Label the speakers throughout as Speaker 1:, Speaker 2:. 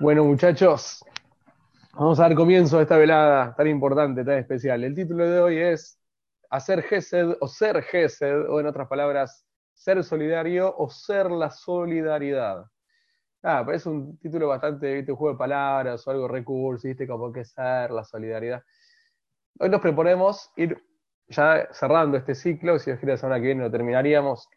Speaker 1: Bueno, muchachos, vamos a dar comienzo a esta velada tan importante, tan especial. El título de hoy es Hacer Gesed o Ser Gesed, o en otras palabras, ser solidario o ser la solidaridad. Ah, parece un título bastante, ¿viste? Un juego de palabras o algo recurso, ¿viste? Como que ser la solidaridad. Hoy nos proponemos ir ya cerrando este ciclo, si os quiere la semana que viene lo terminaríamos.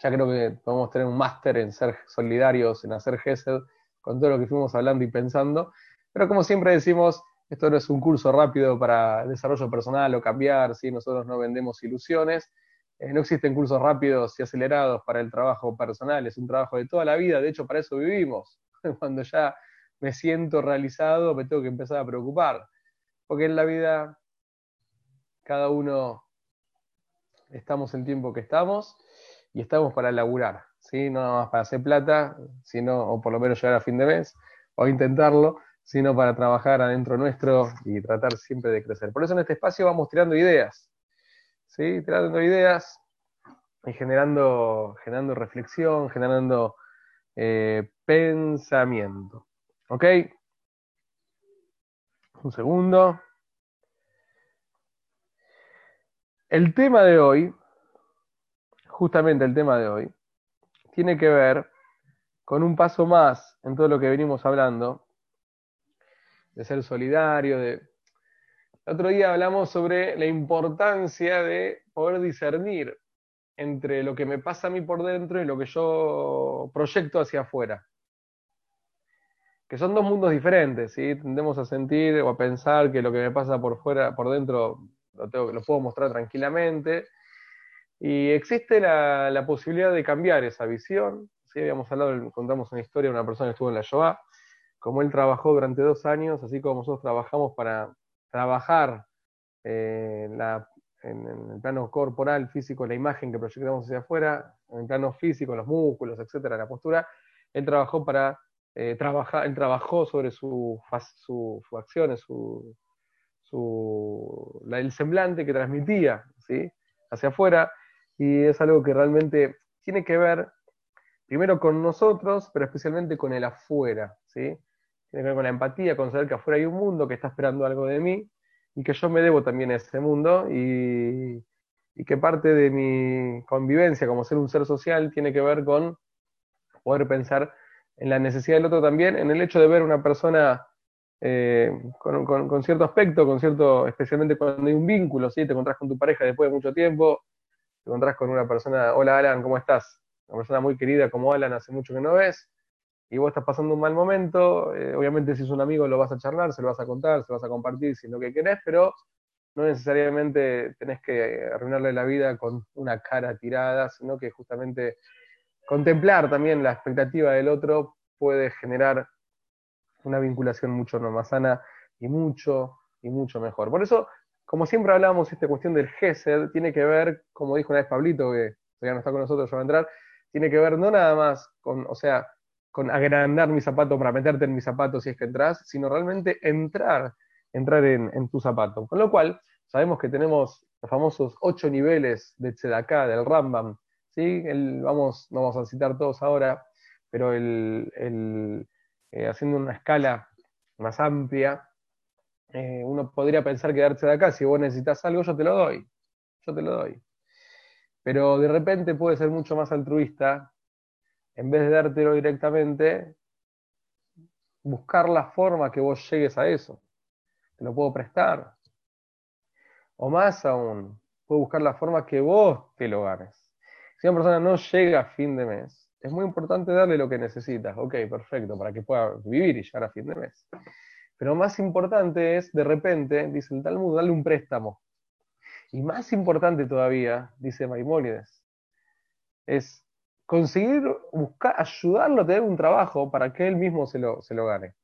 Speaker 1: Ya creo que podemos tener un máster en ser solidarios, en hacer GESED, con todo lo que fuimos hablando y pensando. Pero como siempre decimos, esto no es un curso rápido para desarrollo personal o cambiar, ¿sí? nosotros no vendemos ilusiones. Eh, no existen cursos rápidos y acelerados para el trabajo personal, es un trabajo de toda la vida, de hecho para eso vivimos. Cuando ya me siento realizado, me tengo que empezar a preocupar, porque en la vida cada uno estamos el tiempo que estamos y estamos para laburar, ¿sí? no nada más para hacer plata, sino, o por lo menos llegar a fin de mes, o intentarlo, sino para trabajar adentro nuestro y tratar siempre de crecer. Por eso en este espacio vamos tirando ideas, ¿sí? tirando ideas y generando, generando reflexión, generando eh, pensamiento. ¿Ok? Un segundo. El tema de hoy, justamente el tema de hoy, tiene que ver con un paso más en todo lo que venimos hablando, de ser solidario, de... El otro día hablamos sobre la importancia de poder discernir entre lo que me pasa a mí por dentro y lo que yo proyecto hacia afuera. Que son dos mundos diferentes, ¿sí? Tendemos a sentir o a pensar que lo que me pasa por fuera, por dentro, lo, tengo, lo puedo mostrar tranquilamente. Y existe la, posibilidad de cambiar esa visión. ¿sí? Habíamos hablado, contamos una historia de una persona que estuvo en la Shoah, como él trabajó durante dos años, así como nosotros trabajamos para trabajar eh, la, en, en, el plano corporal, físico, la imagen que proyectamos hacia afuera, en el plano físico, los músculos, etcétera, la postura, él trabajó para eh, trabajar, él trabajó sobre su, su, su acciones, su, su, la, el semblante que transmitía ¿sí? hacia afuera, y es algo que realmente tiene que ver primero con nosotros, pero especialmente con el afuera, ¿sí? Tiene que ver con la empatía, con saber que afuera hay un mundo que está esperando algo de mí y que yo me debo también a ese mundo y, y que parte de mi convivencia como ser un ser social tiene que ver con poder pensar en la necesidad del otro también, en el hecho de ver una persona eh, con, con, con, cierto aspecto, con cierto, especialmente cuando hay un vínculo, ¿sí? te encontrás con tu pareja después de mucho tiempo, te encontrás con una persona, hola Alan, ¿cómo estás? Una persona muy querida como Alan, hace mucho que no ves, y vos estás pasando un mal momento, eh, obviamente si es un amigo lo vas a charlar, se lo vas a contar, se lo vas a compartir si es lo que querés, pero no necesariamente tenés que arruinarle la vida con una cara tirada, sino que justamente contemplar también la expectativa del otro puede generar una vinculación mucho más sana y mucho, y mucho mejor. Por eso, como siempre hablamos, esta cuestión del GESED tiene que ver, como dijo una vez Pablito, que ya no está con nosotros, ya va a entrar, tiene que ver no nada más con, o sea, con agrandar mi zapato para meterte en mi zapato si es que entras, sino realmente entrar, entrar en, tu zapato. Con lo cual, sabemos que tenemos los famosos ocho niveles de Tzedaká, del Rambam, ¿sí? Vamos, no vamos a citar todos ahora, pero el, el eh, haciendo una escala más amplia, eh, uno podría pensar quedarse de acá, si vos necesitas algo, yo te lo doy, yo te lo doy. Pero de repente puede ser mucho más altruista, en vez de dártelo directamente, buscar la forma que vos llegues a eso. Te lo puedo prestar. O más aún, puedo buscar la forma que vos te lo ganes. Si una persona no llega a fin de mes, es muy importante darle lo que necesitas. Ok, perfecto, para que pueda vivir y llegar a fin de mes. Pero más importante es, de repente, dice el Talmud, darle un préstamo. Y más importante todavía, dice Maimónides, es conseguir, buscar, ayudarlo a tener un trabajo para que él mismo se lo, se lo gane.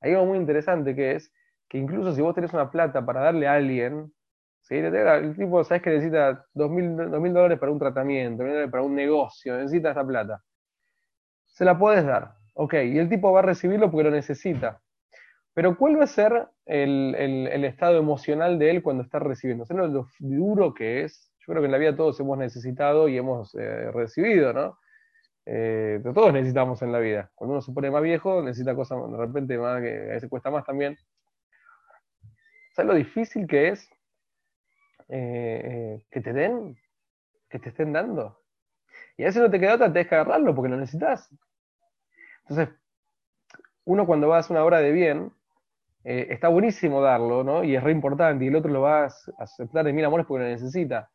Speaker 1: Hay algo muy interesante que es que incluso si vos tenés una plata para darle a alguien, ¿sí? el tipo, sabes que necesita dos mil dólares para un tratamiento, para un negocio, necesita esa plata. Se la puedes dar, ok, y el tipo va a recibirlo porque lo necesita. Pero ¿cuál va a ser el, estado emocional de él cuando está recibiendo? ¿Sabes lo duro que es? Yo creo que en la vida todos hemos necesitado y hemos eh, recibido, ¿no? Eh, todos necesitamos en la vida. Cuando uno se pone más viejo, necesita cosas de repente más que a veces cuesta más también. ¿Sabes lo difícil que es eh, que te den, que te estén dando? Y a veces no te queda otra, te deja agarrarlo porque lo necesitas. Entonces, uno cuando va a hacer una obra de bien, eh, está buenísimo darlo, ¿no? Y es re importante, y el otro lo va a aceptar de mil amores porque lo necesita.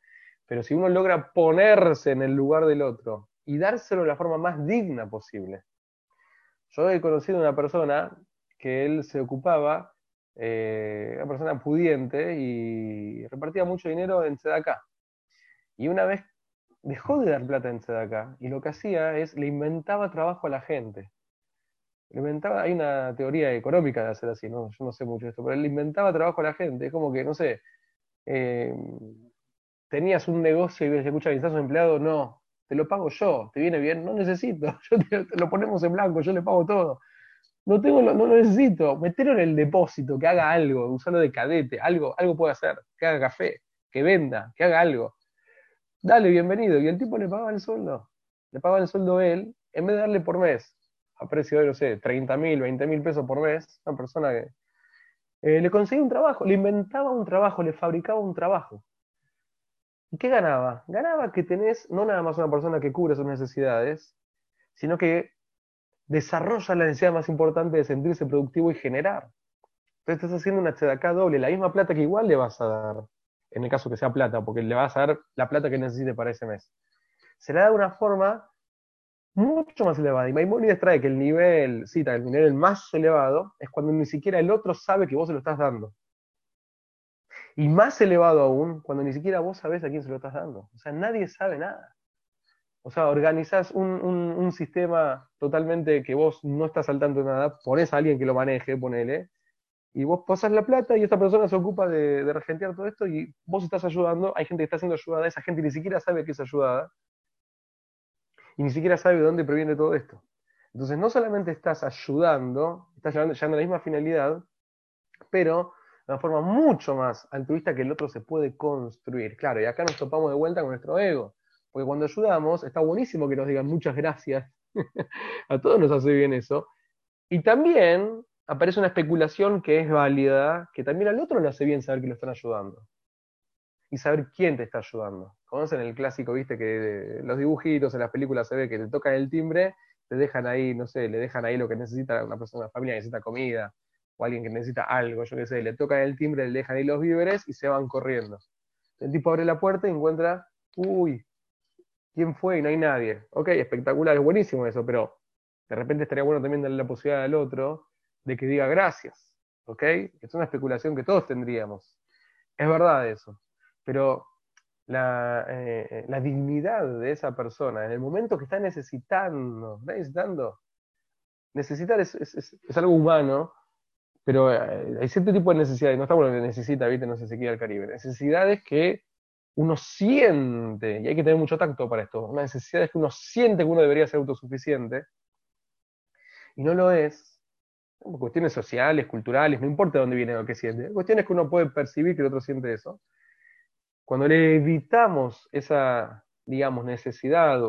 Speaker 1: Pero si uno logra ponerse en el lugar del otro y dárselo de la forma más digna posible. Yo he conocido una persona que él se ocupaba, eh, una persona pudiente, y repartía mucho dinero en Sedacá. Y una vez dejó de dar plata en Sedacá, y lo que hacía es, le inventaba trabajo a la gente hay una teoría económica de hacer así, ¿no? Yo no sé mucho de esto, pero él inventaba trabajo a la gente, es como que, no sé, eh, tenías un negocio y ves, escucha, necesitas un empleado, no, te lo pago yo, te viene bien, no necesito, yo te, lo ponemos en blanco, yo le pago todo. No tengo, no lo necesito, meterlo en el depósito, que haga algo, usarlo de cadete, algo, algo puede hacer, que haga café, que venda, que haga algo. Dale, bienvenido. Y el tipo le pagaba el sueldo. Le pagaba el sueldo él, en vez de darle por mes a precio de, no sé, 30 mil, 20 mil pesos por mes, una persona que eh, le conseguía un trabajo, le inventaba un trabajo, le fabricaba un trabajo. ¿Y qué ganaba? Ganaba que tenés no nada más una persona que cubre sus necesidades, sino que desarrolla la necesidad más importante de sentirse productivo y generar. Entonces estás haciendo una acá doble, la misma plata que igual le vas a dar, en el caso que sea plata, porque le vas a dar la plata que necesite para ese mes. Se le da de una forma mucho más elevada. Y Maimonides trae que el nivel, cita, el nivel más elevado es cuando ni siquiera el otro sabe que vos se lo estás dando. Y más elevado aún, cuando ni siquiera vos sabés a quién se lo estás dando. O sea, nadie sabe nada. O sea, organizás un, sistema totalmente que vos no estás saltando nada, pones a alguien que lo maneje, ponele, y vos pasás la plata y esta persona se ocupa de, de regentear todo esto y vos estás ayudando, hay gente que está siendo ayudada, esa gente ni siquiera sabe que es ayudada, y ni siquiera sabe de dónde proviene todo esto. Entonces, no solamente estás ayudando, estás llevando, a la misma finalidad, pero de una forma mucho más altruista que el otro se puede construir. Claro, y acá nos topamos de vuelta con nuestro ego. Porque cuando ayudamos, está buenísimo que nos digan muchas gracias. a todos nos hace bien eso. Y también aparece una especulación que es válida, que también al otro le hace bien saber que lo están ayudando y saber quién te está ayudando. Conocen el clásico, viste, que los dibujitos en las películas se ve que te tocan el timbre, te dejan ahí, no sé, le dejan ahí lo que necesita una persona, una familia que necesita comida, o alguien que necesita algo, yo qué sé, le tocan el timbre, le dejan ahí los víveres y se van corriendo. El tipo abre la puerta y encuentra, uy, ¿quién fue? Y no hay nadie. Ok, espectacular, es buenísimo eso, pero de repente estaría bueno también darle la posibilidad al otro de que diga gracias. ¿Ok? Es una especulación que todos tendríamos. Es verdad eso pero eh, eh, la, dignidad de esa persona en el momento que está necesitando, está necesitando, necesitar es, algo humano, pero eh, hay cierto tipo de necesidades, no está bueno que necesita, viste, no sé si quiere el Caribe, necesidades que uno siente, y hay que tener mucho tacto para esto, una necesidad que uno siente que uno debería ser autosuficiente, y no lo es, cuestiones sociales, culturales, no importa de dónde viene lo que siente, cuestiones que uno puede percibir que el otro siente eso, cuando le evitamos esa, digamos, necesidad,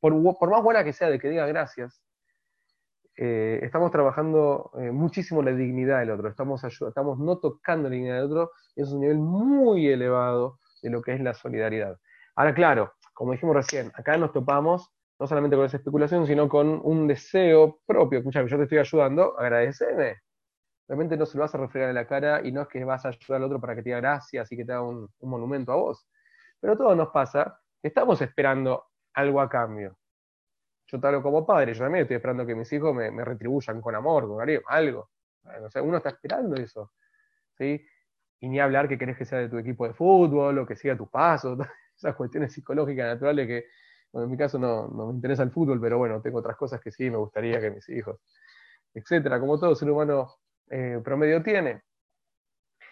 Speaker 1: por, más buena que sea de que diga gracias, eh, estamos trabajando eh, muchísimo la dignidad del otro, estamos, estamos no tocando la dignidad del otro, es un nivel muy elevado de lo que es la solidaridad. Ahora, claro, como dijimos recién, acá nos topamos no solamente con esa especulación, sino con un deseo propio. Escucha, yo te estoy ayudando, agradeceme realmente no se lo vas a refregar en la cara y no es que vas a ayudar al otro para que te diga gracias y que te haga un, monumento a vos. Pero todo nos pasa, estamos esperando algo a cambio. Yo te hablo como padre, yo también estoy esperando que mis hijos me, retribuyan con amor, con algo. uno está esperando eso. ¿sí? Y ni hablar que querés que sea de tu equipo de fútbol o que siga tus pasos, esas cuestiones psicológicas naturales que, en mi caso no, no me interesa el fútbol, pero bueno, tengo otras cosas que sí me gustaría que mis hijos, etcétera. Como todo ser humano eh, promedio tiene.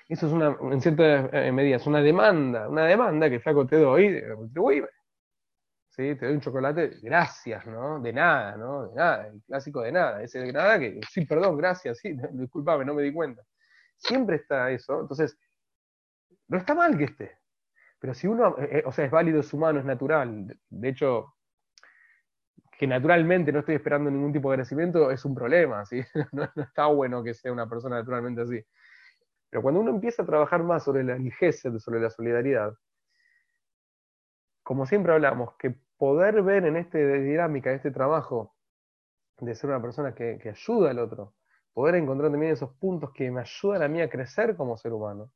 Speaker 1: Eso es una, en cierta eh, medida, es una demanda, una demanda que flaco te doy, retribuime. ¿Sí? Te doy un chocolate, gracias, ¿no? De nada, ¿no? De nada, el clásico de nada. Ese de nada que, sí, perdón, gracias, sí, disculpame, no me di cuenta. Siempre está eso, entonces, no está mal que esté. Pero si uno, eh, o sea, es válido, es humano, es natural. De hecho, que naturalmente no estoy esperando ningún tipo de agradecimiento, es un problema, ¿sí? no, está bueno que sea una persona naturalmente así. Pero cuando uno empieza a trabajar más sobre el gesed, sobre la solidaridad, como siempre hablamos, que poder ver en esta dinámica, en este trabajo, de ser una persona que, que ayuda al otro, poder encontrar también esos puntos que me ayudan a mí a crecer como ser humano,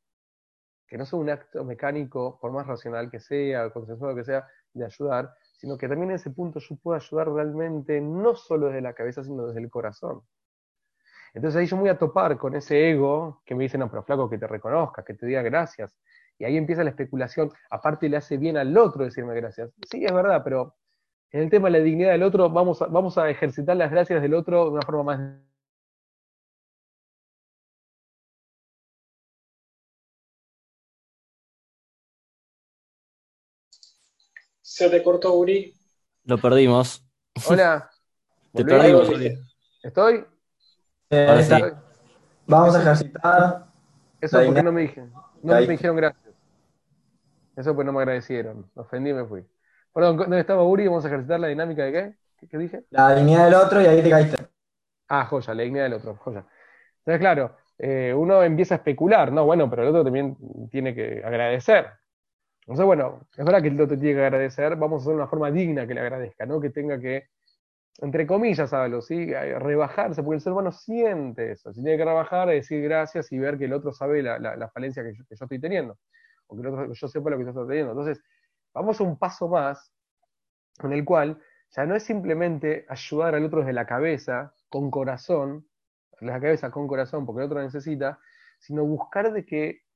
Speaker 1: que no son un acto mecánico, por más racional que sea, consensuado que sea, de ayudar, sino que también en ese punto yo puedo ayudar realmente no solo desde la cabeza, sino desde el corazón. Entonces ahí yo me voy a topar con ese ego que me dice, no, pero flaco, que te reconozca, que te diga gracias. Y ahí empieza la especulación. Aparte le hace bien al otro decirme gracias. Sí, es verdad, pero en el tema de la dignidad del otro, vamos vamos a ejercitar las gracias del otro de una forma más
Speaker 2: Se te cortó, Uri.
Speaker 3: Lo perdimos.
Speaker 1: Hola.
Speaker 3: Te perdimos,
Speaker 1: ¿Estoy?
Speaker 4: Eh, Vamos a ejercitar.
Speaker 1: Eso porque no me dijeron. No me dijeron gracias. Eso pues no me agradecieron. Me ofendí y me fui. Perdón, ¿dónde estaba Uri? Vamos a ejercitar la dinámica de qué? ¿Qué, dije?
Speaker 4: La dignidad del otro y ahí te caíste.
Speaker 1: Ah, joya, la dignidad del otro, joya. Entonces, claro, eh, uno empieza a especular, ¿no? Bueno, pero el otro también tiene que agradecer. Entonces, bueno, es verdad que el otro tiene que agradecer, vamos a hacer una forma digna que le agradezca, ¿no? Que tenga que, entre comillas, hágalo, ¿sí? Rebajarse, porque el ser humano siente eso. Si tiene que rebajar, decir gracias y ver que el otro sabe la, falencia que yo, estoy teniendo, o que el otro, yo sepa lo que yo estoy teniendo. Entonces, vamos a un paso más en el cual ya no es simplemente ayudar al otro desde la cabeza, con corazón, la cabeza con corazón, porque el otro necesita, sino buscar de que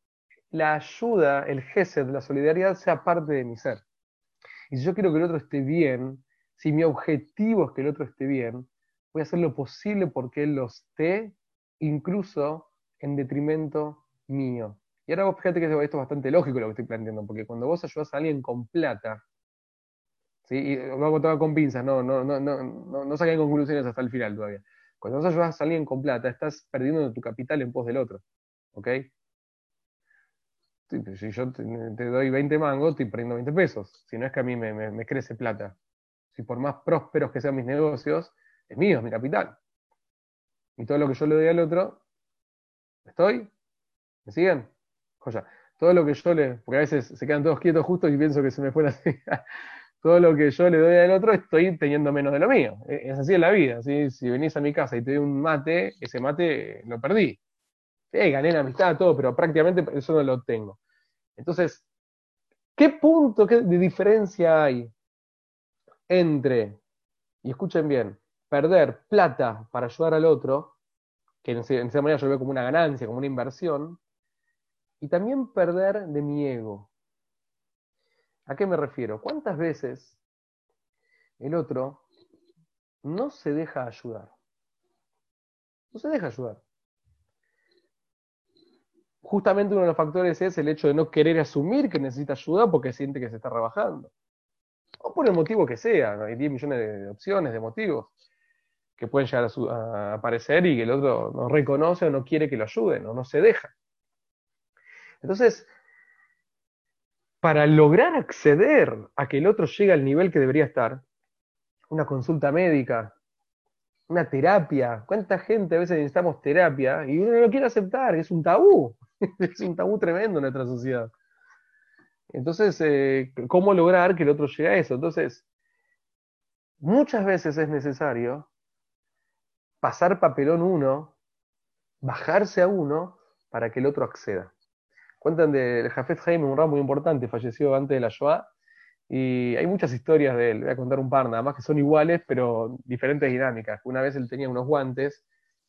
Speaker 1: la ayuda, el gesed, la solidaridad sea parte de mi ser. Y si yo quiero que el otro esté bien, si mi objetivo es que el otro esté bien, voy a hacer lo posible porque él lo esté, incluso en detrimento mío. Y ahora vos fíjate que esto es bastante lógico lo que estoy planteando, porque cuando vos ayudas a alguien con plata, ¿sí? y lo hago todo con pinzas, no, no, no, no, no, no saquen conclusiones hasta el final todavía. Cuando vos ayudas a alguien con plata, estás perdiendo tu capital en pos del otro. ¿Ok? Si yo te, doy 20 mangos, estoy perdiendo 20 pesos. Si no es que a mí me, crece plata. Si por más prósperos que sean mis negocios, es mío, es mi capital. Y todo lo que yo le doy al otro, ¿estoy? ¿Me siguen? Joya. Todo lo que yo le. Porque a veces se quedan todos quietos justo y pienso que se me fue la todo lo que yo le doy al otro, estoy teniendo menos de lo mío. E, es así en la vida. Si venís a mi casa y te doy un mate, ese mate lo perdí. Sí, gané la amistad, todo, pero prácticamente eso no lo tengo. Entonces, ¿qué punto de diferencia hay entre, y escuchen bien, perder plata para ayudar al otro, que en esa manera yo veo como una ganancia, como una inversión, y también perder de mi ego? ¿A qué me refiero? ¿Cuántas veces el otro no se deja ayudar? No se deja ayudar justamente uno de los factores es el hecho de no querer asumir que necesita ayuda porque siente que se está rebajando. O por el motivo que sea, hay 10 millones de opciones, de motivos que pueden llegar a, aparecer y que el otro no reconoce o no quiere que lo ayuden o no se deja. Entonces, para lograr acceder a que el otro llegue al nivel que debería estar, una consulta médica, una terapia, ¿cuánta gente a veces necesitamos terapia y uno no lo quiere aceptar? Es un tabú. es un tabú tremendo en nuestra sociedad. Entonces, eh, ¿cómo lograr que el otro llegue a eso? Entonces, muchas veces es necesario pasar papelón uno, bajarse a uno, para que el otro acceda. Cuentan del Jafet Jaime, un ramo muy importante, falleció antes de la Shoah, y hay muchas historias de él, voy a contar un par nada más, que son iguales, pero diferentes dinámicas. Una vez él tenía unos guantes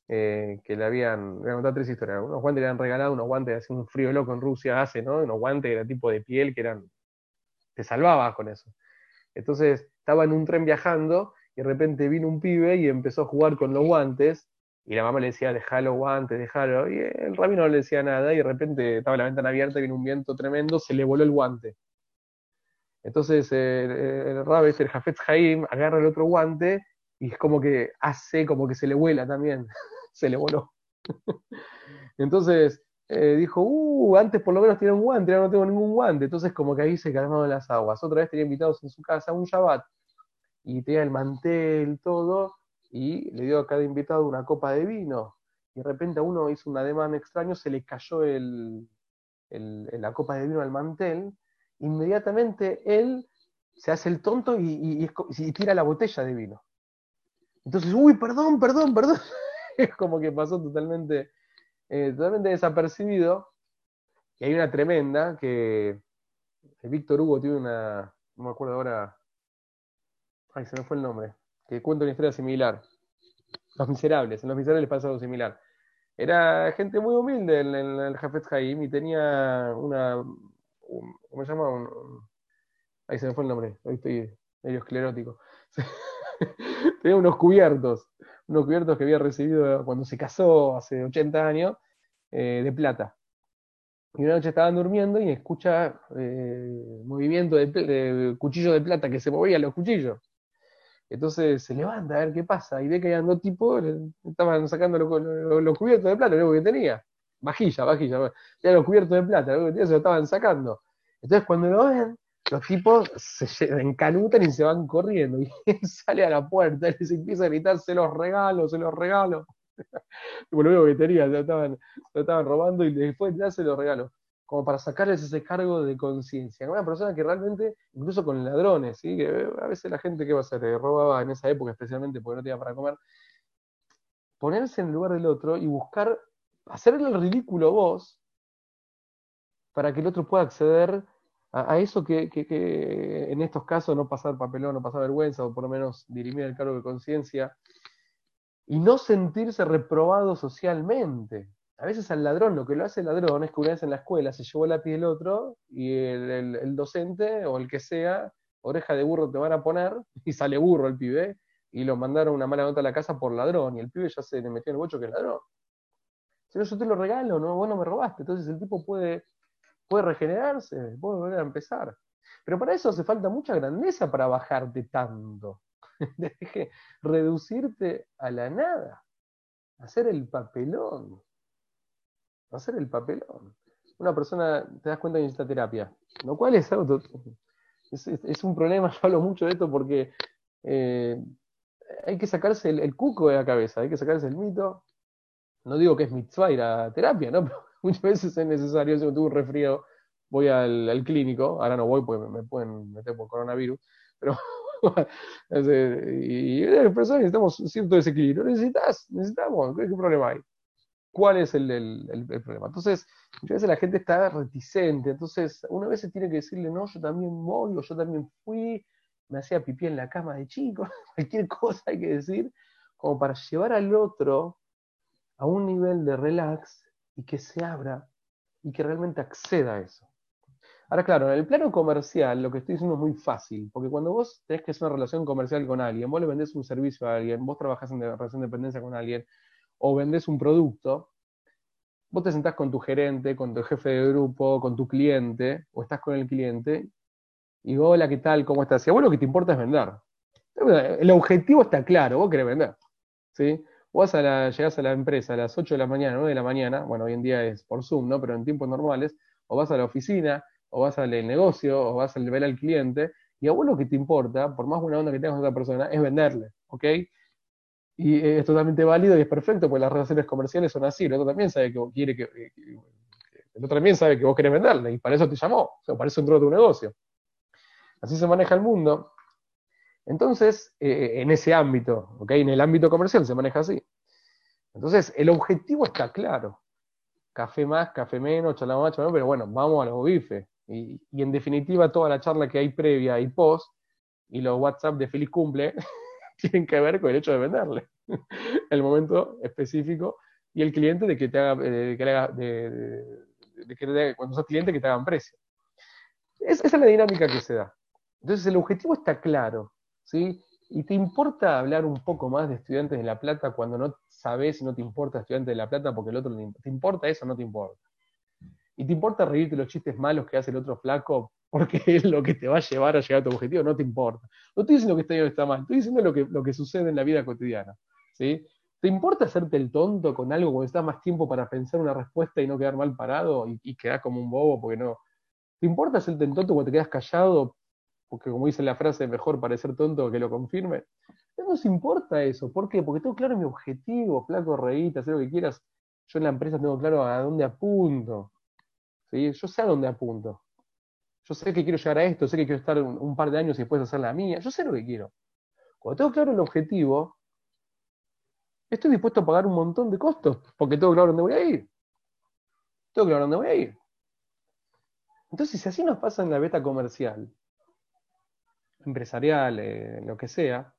Speaker 1: eh, que le habían, voy a contar tres historias, unos guantes le habían regalado, unos guantes, hace un frío loco en Rusia hace, ¿no? Unos guantes que eran tipo de piel que eran, te salvabas con eso. Entonces estaba en un tren viajando y de repente vino un pibe y empezó a jugar con los guantes y la mamá le decía, dejalo guantes, dejalo, y el rabino no le decía nada y de repente estaba la ventana abierta, vino un viento tremendo, se le voló el guante. Entonces eh, el rabbi, el Jafet Jaim, agarra el otro guante y es como que hace como que se le vuela también. se le voló. Entonces eh, dijo, uh, antes por lo menos tenía un guante, ahora no tengo ningún guante. Entonces como que ahí se calmaron las aguas. Otra vez tenía invitados en su casa un Shabbat. y tenía el mantel, todo, y le dio a cada invitado una copa de vino. Y de repente a uno hizo un ademán extraño, se le cayó el, el- la copa de vino al mantel, inmediatamente él se hace el tonto y, tira la botella de vino. Entonces, uy, perdón, perdón, perdón. Es como que pasó totalmente, eh, totalmente desapercibido. Y hay una tremenda que Víctor Hugo tiene una, no me acuerdo ahora, ay, se me fue el nombre, que cuenta una historia similar. Los Miserables, en Los Miserables pasa algo similar. Era gente muy humilde en, en el Jafet Haim y tenía una, ¿cómo se llama? Ahí se me fue el nombre, hoy estoy medio esclerótico. tenía unos cubiertos, unos cubiertos que había recibido cuando se casó hace 80 años, eh, de plata. Y una noche estaban durmiendo y escucha eh, movimiento de, de cuchillo de plata que se movían los cuchillos. Entonces se levanta a ver qué pasa y ve que habían dos tipos, le- estaban sacando los, los- cubiertos de plata, lo que tenía. Vajilla, vajilla. Tenían los cubiertos de plata, se lo estaban sacando. Entonces cuando lo ven, los tipos se encanutan y se van corriendo. Y él sale a la puerta y les empieza a gritar, se los regalo, se los regalo. Tipo, lo único que tenía, se lo estaban, se lo estaban robando y después ya se los regalo. Como para sacarles ese cargo de conciencia. Una persona que realmente, incluso con ladrones, ¿sí? que eh, a veces la gente que va a hacer, Eh, robaba en esa época especialmente porque no tenía para comer, ponerse en el lugar del otro y buscar hacerle el ridículo vos para que el otro pueda acceder a, eso que, en estos casos no pasar papelón, no pasar vergüenza, o por lo menos dirimir el cargo de conciencia, y no sentirse reprobado socialmente. A veces al ladrón, lo que lo hace el ladrón es que una vez en la escuela se llevó el lápiz del otro y el, el- el docente o el que sea, oreja de burro te van a poner, y sale burro el pibe, y lo mandaron una mala nota a la casa por ladrón, y el pibe ya se le metió en el bocho que es ladrón. Si no, yo te lo regalo, no, vos no me robaste. Entonces el tipo puede, puede regenerarse, puede volver a empezar. Pero para eso hace falta mucha grandeza para bajarte tanto. Deje reducirte a la nada. Hacer el papelón. Hacer el papelón. Una persona, te das cuenta que necesita terapia. Lo cual es algo. to- Es, un problema, yo hablo mucho de esto porque eh, hay que sacarse el cuco de la cabeza, hay que sacarse el mito. No digo que es mitzvah ir terapia, ¿no? Pero muchas veces es necesario. Si tuve un resfrío, voy al, clínico. Ahora no voy porque me, me pueden meter por coronavirus. Pero y, y las personas necesitamos cierto desequilibrio. Necesitas, necesitamos. ¿Qué, qué problema hay? ¿Cuál es el problema? Entonces, muchas veces la gente está reticente. Entonces, una vez se tiene que decirle, no, yo también voy, o yo también fui, me hacía pipí en la cama de chico, cualquier cosa hay que decir, como para llevar al otro a un nivel de relax y que se abra y que realmente acceda a eso. Ahora, claro, en el plano comercial lo que estoy diciendo es muy fácil, porque cuando vos tenés que hacer una relación comercial con alguien, vos le vendés un servicio a alguien, vos trabajás en relación de dependencia con alguien, o vendés un producto, vos te sentás con tu gerente, con tu jefe de grupo, con tu cliente, o estás con el cliente, y hola, ¿qué tal? ¿Cómo estás? Y a vos lo que te importa es vender. El objetivo está claro, vos querés vender. ¿sí? Vos a la, llegás a la empresa a las 8 de la mañana, 9 de la mañana, bueno, hoy en día es por Zoom, ¿no? Pero en tiempos normales, o vas a la oficina, o vas al negocio, o vas a ver al cliente, y a vos lo que te importa, por más buena onda que tengas con otra persona, es venderle, ¿ok? Y eh, es totalmente válido y es perfecto, porque las relaciones comerciales son así, el otro también sabe que vos quiere que- que- el otro también sabe que vos querés venderle, y para eso te llamó, o sea, para eso entró a tu negocio. Así se maneja el mundo. Entonces, eh, en ese ámbito, ¿ok? En el ámbito comercial se maneja así. Entonces, el objetivo está claro. Café más, café menos, charla más, menos, pero bueno, vamos a los bifes. Y, y en definitiva, toda la charla que hay previa y post, y los WhatsApp de feliz cumple, tienen que ver con el hecho de venderle. el momento específico y el cliente de que te haga, de que le haga- de- cuando sos cliente que te hagan precio. Es- esa es la dinámica que se da. Entonces el objetivo está claro, ¿sí? ¿Y te importa hablar un poco más de estudiantes de La Plata cuando no sabes y no te importa estudiantes de La Plata porque el otro imp- te importa eso no te importa? ¿Y te importa reírte los chistes malos que hace el otro flaco porque es lo que te va a llevar a llegar a tu objetivo? No te importa. No estoy diciendo que está bien está mal, estoy diciendo lo que, lo que sucede en la vida cotidiana, ¿sí? ¿Te importa hacerte el tonto con algo cuando estás más tiempo para pensar una respuesta y no quedar mal parado y, y quedar como un bobo porque no? ¿Te importa hacerte el tonto cuando te quedas callado porque como dice la frase, mejor parecer tonto que lo confirme. No nos importa eso. ¿Por qué? Porque tengo claro mi objetivo, flaco, reíta, hacer lo que quieras. Yo en la empresa tengo claro a dónde apunto. ¿sí? Yo sé a dónde apunto. Yo sé que quiero llegar a esto, sé que quiero estar un, par de años y después hacer la mía. Yo sé lo que quiero. Cuando tengo claro el objetivo, estoy dispuesto a pagar un montón de costos porque tengo claro dónde voy a ir. Tengo claro dónde voy a ir. Entonces, si así nos pasa en la beta comercial, empresarial, eh, lo que sea,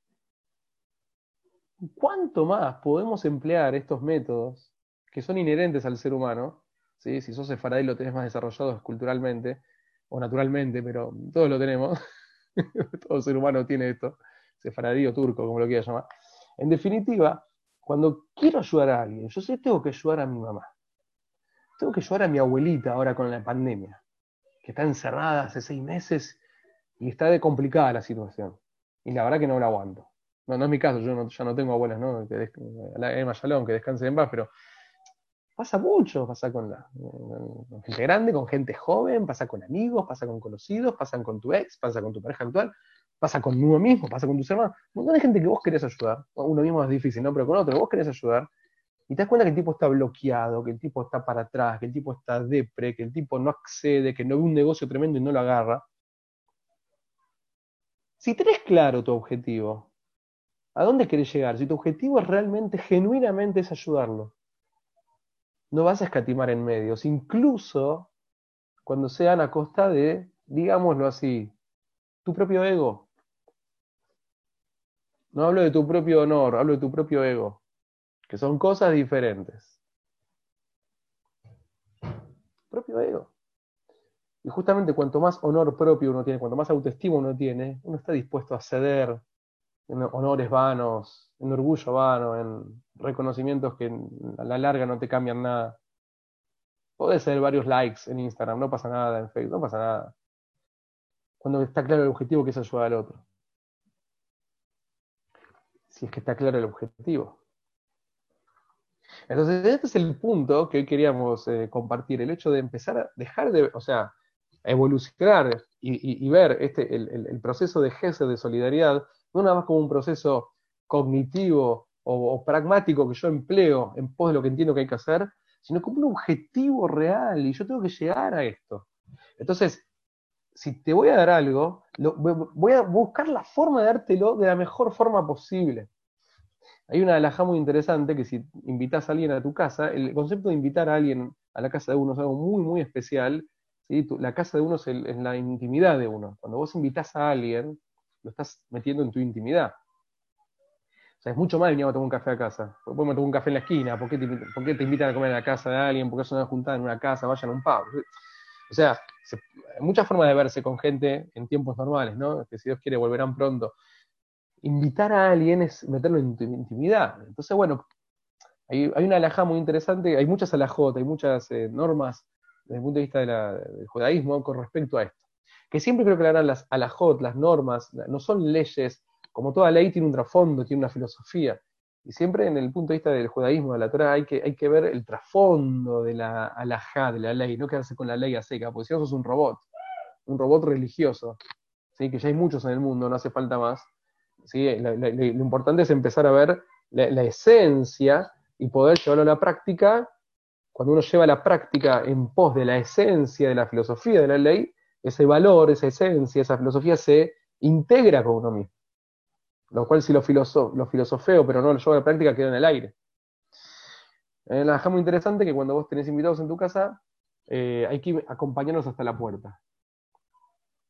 Speaker 1: ¿cuánto más podemos emplear estos métodos que son inherentes al ser humano? ¿sí? Si sos sefaradí lo tenés más desarrollado culturalmente o naturalmente, pero todos lo tenemos. Todo ser humano tiene esto, sefaradí o turco, como lo quieras llamar. En definitiva, cuando quiero ayudar a alguien, yo sé tengo que ayudar a mi mamá. Tengo que ayudar a mi abuelita ahora con la pandemia, que está encerrada hace seis meses y está de complicada la situación. Y la verdad que no la aguanto. No, no es mi caso, yo ya no tengo abuelas, ¿no? Que la Emma Shalom, que descanse en paz, pero pasa mucho, pasa con, la, gente grande, con gente joven, pasa con amigos, pasa con conocidos, pasa con tu ex, pasa con tu pareja actual, pasa con uno mismo, pasa con tus hermanos. Un montón de gente que vos querés ayudar, uno mismo es difícil, ¿no? Pero con otro, vos querés ayudar, y te das cuenta que el tipo está bloqueado, que el tipo está para atrás, que el tipo está depre, que el tipo no accede, que no ve un negocio tremendo y no lo agarra. Si tenés claro tu objetivo, ¿a dónde querés llegar? Si tu objetivo es realmente, genuinamente es ayudarlo, no vas a escatimar en medios, incluso cuando sean a costa de, digámoslo así, tu propio ego. No hablo de tu propio honor, hablo de tu propio ego, que son cosas diferentes. Propio ego. Y justamente cuanto más honor propio uno tiene, cuanto más autoestima uno tiene, uno está dispuesto a ceder en honores vanos, en orgullo vano, en reconocimientos que a la larga no te cambian nada. Podés ser varios likes en Instagram, no pasa nada, en Facebook, no pasa nada. Cuando está claro el objetivo que es ayudar al otro. Si es que está claro el objetivo. Entonces, este es el punto que hoy queríamos eh, compartir, el hecho de empezar a dejar de, o sea, evolucionar y, ver este, el, proceso de GESE de solidaridad, no nada más como un proceso cognitivo o, pragmático que yo empleo en pos de lo que entiendo que hay que hacer, sino como un objetivo real y yo tengo que llegar a esto. Entonces, si te voy a dar algo, voy a buscar la forma de dártelo de la mejor forma posible. Hay una alhaja muy interesante que si invitas a alguien a tu casa, el concepto de invitar a alguien a la casa de uno es algo muy, muy especial. La casa de uno es, la intimidad de uno. Cuando vos invitas a alguien, lo estás metiendo en tu intimidad. O sea, es mucho más venir a tomar un café a casa. ¿Por qué me tomo un café en la esquina? ¿Por qué, te, por qué te invitan a comer en la casa de alguien? ¿Por qué son una juntada en una casa? Vayan a un pub. O sea, se- muchas formas de verse con gente en tiempos normales, ¿no? Que si Dios quiere volverán pronto. Invitar a alguien es meterlo en tu intimidad. Entonces, bueno, hay, hay una alajá muy interesante, hay muchas alajot, hay muchas eh, normas desde el punto de vista del judaísmo con respecto a esto. Que siempre creo que la- las alajot, las normas, no son leyes, como toda ley tiene un trasfondo, tiene una filosofía. Y siempre en el punto de vista del judaísmo, de la Torah, hay que, hay que ver el trasfondo de la alajá, de la ley, no quedarse con la ley a seca, porque si no sos un robot, un robot religioso, ¿sí? que ya hay muchos en el mundo, no hace falta más. ¿sí? Lo importante es empezar a ver la, la esencia y poder llevarlo a la práctica. Cuando uno lleva la práctica en pos de la esencia de la filosofía de la ley, ese valor, esa esencia, esa filosofía se integra con uno mismo. Lo cual si lo, filoso lo filosofeo pero no lo llevo a la práctica queda en el aire. Eh, la muy interesante que cuando vos tenés invitados en tu casa, eh, hay que acompañarlos hasta la puerta.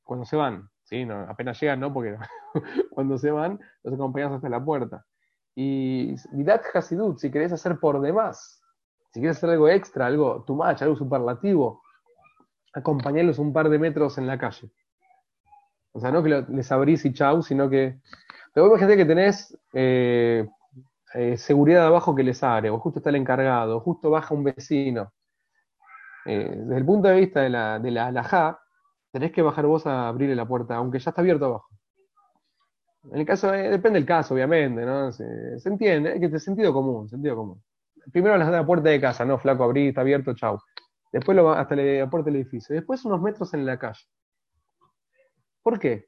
Speaker 1: Cuando se van, ¿sí? No, apenas llegan, ¿no? Porque cuando se van, los acompañas hasta la puerta. Y Midat Hasidut, si querés hacer por demás, si quieres hacer algo extra, algo too much, algo superlativo, acompañarlos un par de metros en la calle. O sea, no que les abrís y chau, sino que. Pero imagínate que tenés eh, eh, seguridad abajo que les abre, o justo está el encargado, o justo baja un vecino. Eh, desde el punto de vista de la, de la alajá, tenés que bajar vos a abrirle la puerta, aunque ya está abierto abajo. En el caso, eh, depende del caso, obviamente, ¿no? Se, se entiende, es que es sentido común, sentido común. Primero de la puerta de casa, ¿no? Flaco, abrí, está abierto, chau. Después lo, va- hasta la puerta del edificio. Después unos metros en la calle. ¿Por qué?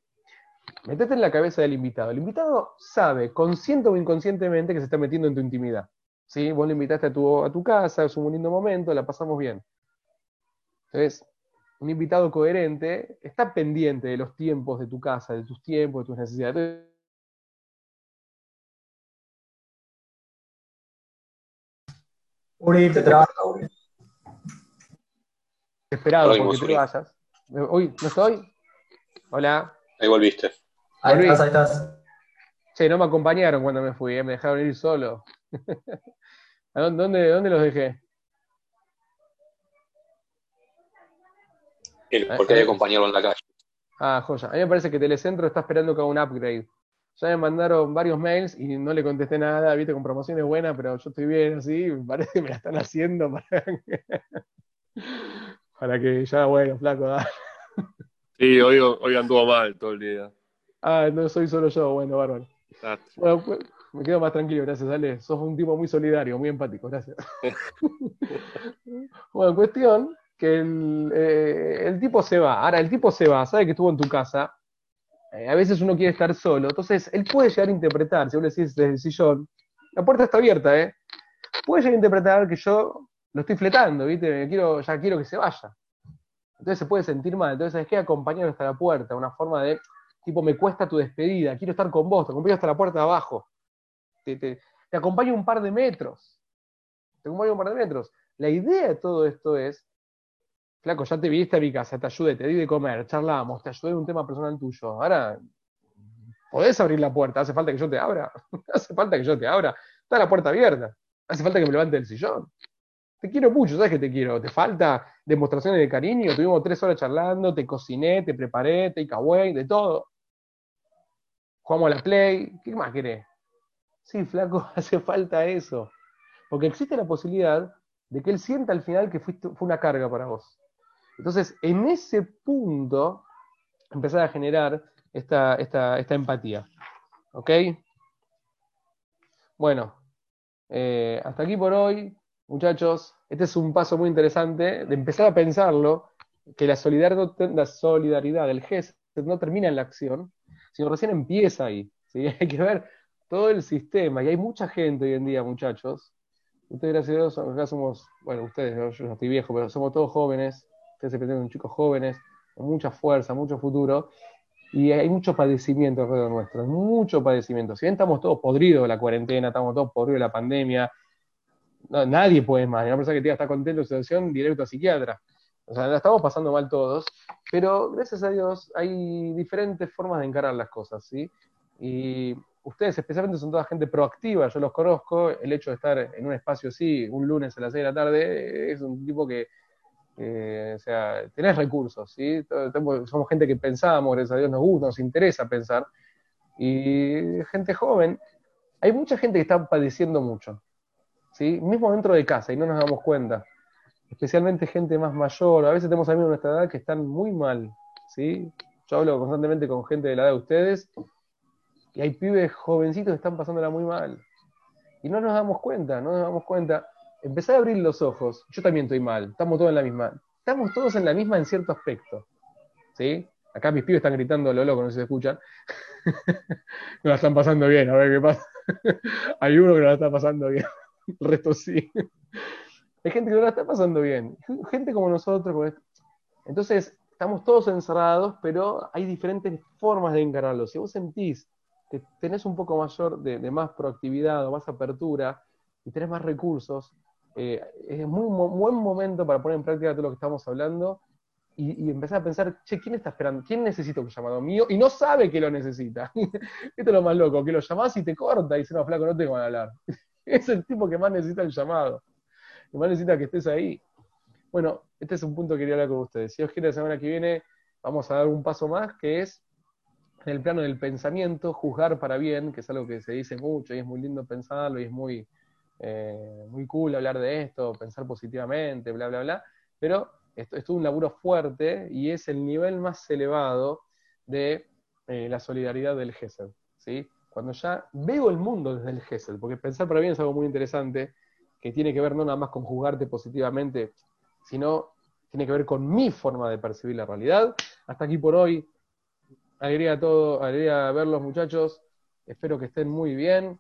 Speaker 1: Metete en la cabeza del invitado. El invitado sabe, consciente o inconscientemente, que se está metiendo en tu intimidad. ¿Sí? Vos le invitaste a tu, a tu casa, es un lindo momento, la pasamos bien. Entonces, un invitado coherente está pendiente de los tiempos de tu casa, de tus tiempos, de tus necesidades.
Speaker 4: Uri, te trabas, Uri.
Speaker 1: Esperado porque te
Speaker 5: Uri.
Speaker 1: vayas. Uy, ¿no estoy? Hola.
Speaker 5: Ahí volviste.
Speaker 4: Ahí
Speaker 1: Uri.
Speaker 4: estás, ahí estás.
Speaker 1: Che, no me acompañaron cuando me fui, eh, me dejaron ir solo. ¿A dónde, dónde, dónde los dejé?
Speaker 5: Él,
Speaker 1: Eh,
Speaker 5: porque
Speaker 1: eh.
Speaker 5: hay que acompañarlo en la calle.
Speaker 1: Ah, joya. A mí me parece que Telecentro está esperando que haga un upgrade. Ya me mandaron varios mails y no le contesté nada, viste, con promociones buenas, pero yo estoy bien así, me parece que me la están haciendo para que, para que ya, bueno, flaco, da.
Speaker 6: Sí, hoy, hoy anduvo mal todo el día.
Speaker 1: Ah, no soy solo yo, bueno, bárbaro.
Speaker 6: Ah,
Speaker 1: Bueno, pues, me quedo más tranquilo, gracias, Ale. Sos un tipo muy solidario, muy empático, gracias. bueno, cuestión que el, eh, el tipo se va. Ahora, el tipo se va, sabe que estuvo en tu casa. Eh, a veces uno quiere estar solo. Entonces, él puede llegar a interpretar, si vos le decís desde el sillón, la puerta está abierta, ¿eh? Puede llegar a interpretar que yo lo estoy fletando, ¿viste? Quiero, ya quiero que se vaya. Entonces se puede sentir mal. Entonces, ¿sabes qué? Acompañarlo hasta la puerta, una forma de, tipo, me cuesta tu despedida, quiero estar con vos, te acompaño hasta la puerta de abajo. Te acompaño un par de metros. Te acompaño un par de metros. La idea de todo esto es, flaco, ya te viniste a mi casa, te ayudé, te di de comer, charlamos, te ayudé en un tema personal tuyo. Ahora, podés abrir la puerta, hace falta que yo te abra, hace falta que yo te abra, está la puerta abierta, hace falta que me levante del sillón. Te quiero mucho, ¿sabes que te quiero? ¿Te falta demostraciones de cariño? Tuvimos tres horas charlando, te cociné, te preparé, te away, de todo. Jugamos a la play, ¿qué más querés? Sí, flaco, hace falta eso. Porque existe la posibilidad de que él sienta al final que fuiste- fue una carga para vos. Entonces, en ese punto, empezar a generar esta, empatía. ¿Ok? Bueno, eh, hasta aquí por hoy, muchachos. Este es un paso muy interesante de empezar a pensarlo, que la solidaridad, la solidaridad del GES no termina en la acción, sino recién empieza ahí. ¿sí? Hay que ver todo el sistema, y hay mucha gente hoy en día, muchachos. Ustedes, gracias a Dios, acá somos, bueno, ustedes, yo no estoy viejo, pero somos todos jóvenes. Ustedes se presentan chicos jóvenes, con mucha fuerza, mucho futuro. Y hay mucho padecimiento alrededor nuestro, mucho padecimiento. Si bien estamos todos podridos de la cuarentena, estamos todos podridos de la pandemia, nadie puede más. Una persona que te diga está contento de su situación, directo a psiquiatra. O sea, la estamos pasando mal todos, pero gracias a Dios hay diferentes formas de encarar las cosas, ¿sí? Y ustedes especialmente son toda gente proactiva, yo los conozco, el hecho de estar en un espacio así, un lunes a las 6 de la tarde, es un tipo que, eh, o sea, tenés recursos, ¿sí? Tenemos- Somos gente que pensamos, gracias a Dios nos gusta, nos interesa pensar, y gente joven, hay mucha gente que está padeciendo mucho, ¿sí? Mismo dentro de casa, y no nos damos cuenta especialmente gente más mayor, a veces tenemos amigos de nuestra edad que están muy mal, ¿sí? Yo hablo constantemente con gente de la edad de ustedes, y hay pibes jovencitos que están pasándola muy mal. Y no nos damos cuenta, no nos damos cuenta. Empezar a abrir los ojos, yo también estoy mal, estamos todos en la misma, estamos todos en la misma en cierto aspecto, ¿sí? Acá mis pibes están gritando lo loco, no se escuchan. no la están pasando bien, a ver qué pasa. hay uno que no la está pasando bien, el resto sí. Hay gente que no la está pasando bien. Gente como nosotros. Entonces, estamos todos encerrados, pero hay diferentes formas de encararlo. Si vos sentís que tenés un poco mayor de, de más proactividad o más apertura y tenés más recursos, eh, es muy mo- buen momento para poner en práctica todo lo que estamos hablando y, empezar a pensar, che, ¿quién está esperando? ¿Quién necesita un llamado mío? Y no sabe que lo necesita. Esto es lo más loco, que lo llamás y te corta y dice, no, flaco, no tengo ganas de hablar. es el tipo que más necesita el llamado que más necesita que estés ahí. Bueno, este es un punto que quería hablar con ustedes. Si Dios quiere, la semana que viene vamos a dar un paso más, que es en el plano del pensamiento, juzgar para bien, que es algo que se dice mucho y es muy lindo pensarlo y es muy, eh, muy cool hablar de esto, pensar positivamente, bla, bla, bla. Pero esto es un laburo fuerte y es el nivel más elevado de eh, la solidaridad del GESEL. ¿sí? Cuando ya veo el mundo desde el GESEL, porque pensar para bien es algo muy interesante que tiene que ver no nada más con juzgarte positivamente, sino tiene que ver con mi forma de percibir la realidad. Hasta aquí por hoy. Alegría a todo, alegría verlos muchachos. Espero que estén muy bien.